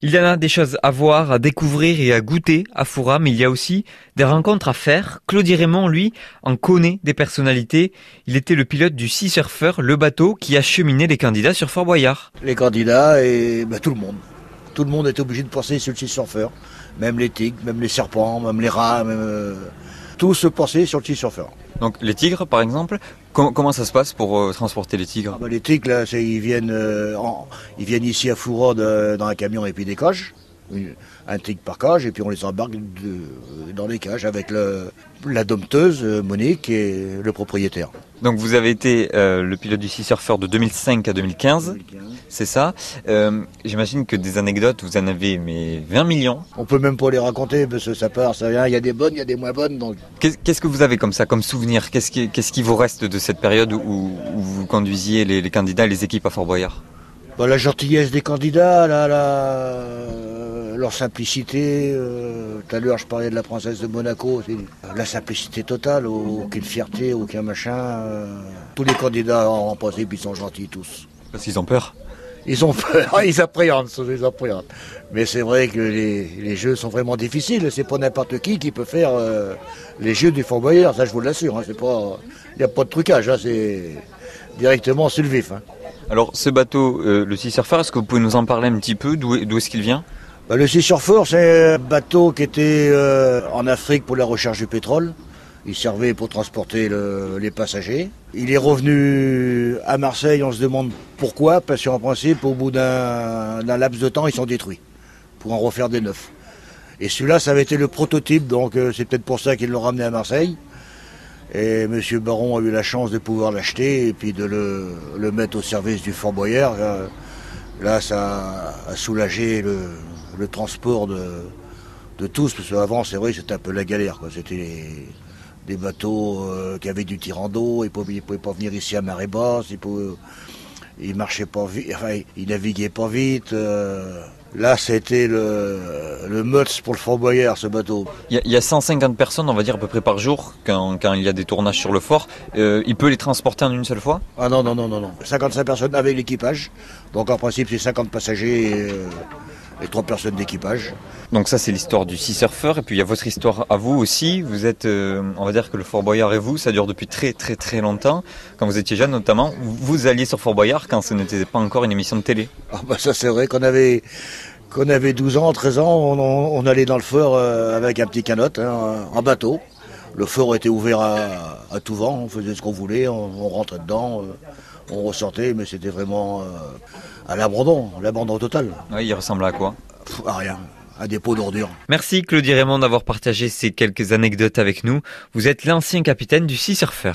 Il y en a des choses à voir, à découvrir et à goûter à Foura, mais il y a aussi des rencontres à faire. Claudie Raymond, lui, en connaît des personnalités. Il était le pilote du Sea Surfer, le bateau qui a cheminé les candidats sur Fort Boyard. Les candidats et bah, tout le monde. Tout le monde est obligé de passer sur le Sea Surfer. Même les tigres, même les serpents, même les rats, même, euh, tout se passer sur le Sea Surfer. Donc les tigres, par exemple, comment ça se passe pour euh, transporter les tigres? Ah bah, Les tigres, là, ils, viennent, euh, ils viennent ici à Fourode dans un camion et puis des cages un tigre par cage, et puis on les embarque dans les cages avec la dompteuse euh, Monique et le propriétaire. Donc vous avez été euh, le pilote du Sea Surfer de 2005 à 2015, c'est ça. Euh, j'imagine que des anecdotes, vous en avez mais 20 millions. On peut même pas les raconter parce que ça part, ça vient. Il y a des bonnes, il y a des moins bonnes. Donc. Qu'est-ce que vous avez comme ça, comme souvenir? Qu'est-ce qui, qui, vous reste de cette période où, vous conduisiez les, les, candidats et les équipes à Fort Boyard? Bah, La gentillesse des candidats, la, la, leur simplicité. Euh, tout à l'heure, je parlais de la princesse de Monaco. La simplicité totale, aucune fierté, aucun machin. Euh, tous les candidats en principe, ils sont gentils tous. Parce qu'ils ont peur ils ont peur, ils appréhendent, ils appréhendent. Mais c'est vrai que les, jeux sont vraiment difficiles. C'est pas n'importe qui qui peut faire euh, les jeux du Fort Boyard, ça je vous l'assure. Hein. Il n'y a pas de trucage, hein. c'est directement sur le vif. Hein. Alors ce bateau, le Sea Surfer, est-ce que vous pouvez nous en parler un petit peu D'où est-ce qu'il vient? Bah, le Sea Surfer, c'est un bateau qui était euh, en Afrique pour la recherche du pétrole. Il servait pour transporter les passagers. Il est revenu à Marseille, on se demande pourquoi, parce qu'en principe, au bout d'un laps de temps, ils sont détruits, pour en refaire des neufs. Et celui-là, ça avait été le prototype, donc euh, c'est peut-être pour ça qu'ils l'ont ramené à Marseille. Et M. Baron a eu la chance de pouvoir l'acheter et puis de le, mettre au service du Fort Boyard. Euh, là, ça a soulagé le, le transport de, de tous, parce qu'avant, c'est vrai, c'était un peu la galère. C'était des bateaux euh, qui avaient du tirant d'eau, ils ne pouvaient, pas venir ici à marée basse, ils, ne marchaient pas vite, enfin, ils naviguaient pas vite. Euh. Là, c'était le, le Mutz pour le Fort Boyard, ce bateau. Il y, a, 150 personnes, on va dire, à peu près par jour, quand, quand il y a des tournages sur le fort. Euh, il peut les transporter en une seule fois? Ah non, non, non, non, non. 55 personnes avec l'équipage. Donc en principe, c'est 50 passagers et trois personnes d'équipage. Donc ça c'est l'histoire du Sea Surfer et puis il y a votre histoire à vous aussi. Vous êtes, euh, on va dire que le Fort Boyard et vous, ça dure depuis très très très longtemps. Quand vous étiez jeune notamment, vous alliez sur Fort Boyard quand ce n'était pas encore une émission de télé. Ah bah ça c'est vrai qu'on avait qu'on avait 12 ans, 13 ans, on, allait dans le fort euh, avec un petit canot, hein, en bateau. Le fort était ouvert à, tout vent, on faisait ce qu'on voulait, on, rentrait dedans, euh, on ressortait, mais c'était vraiment à l'abandon, l'abandon total. Oui, il ressemble à quoi? À rien à des pots d'ordures. Merci Claudie Raymond d'avoir partagé ces quelques anecdotes avec nous. Vous êtes l'ancien capitaine du Sea Surfer.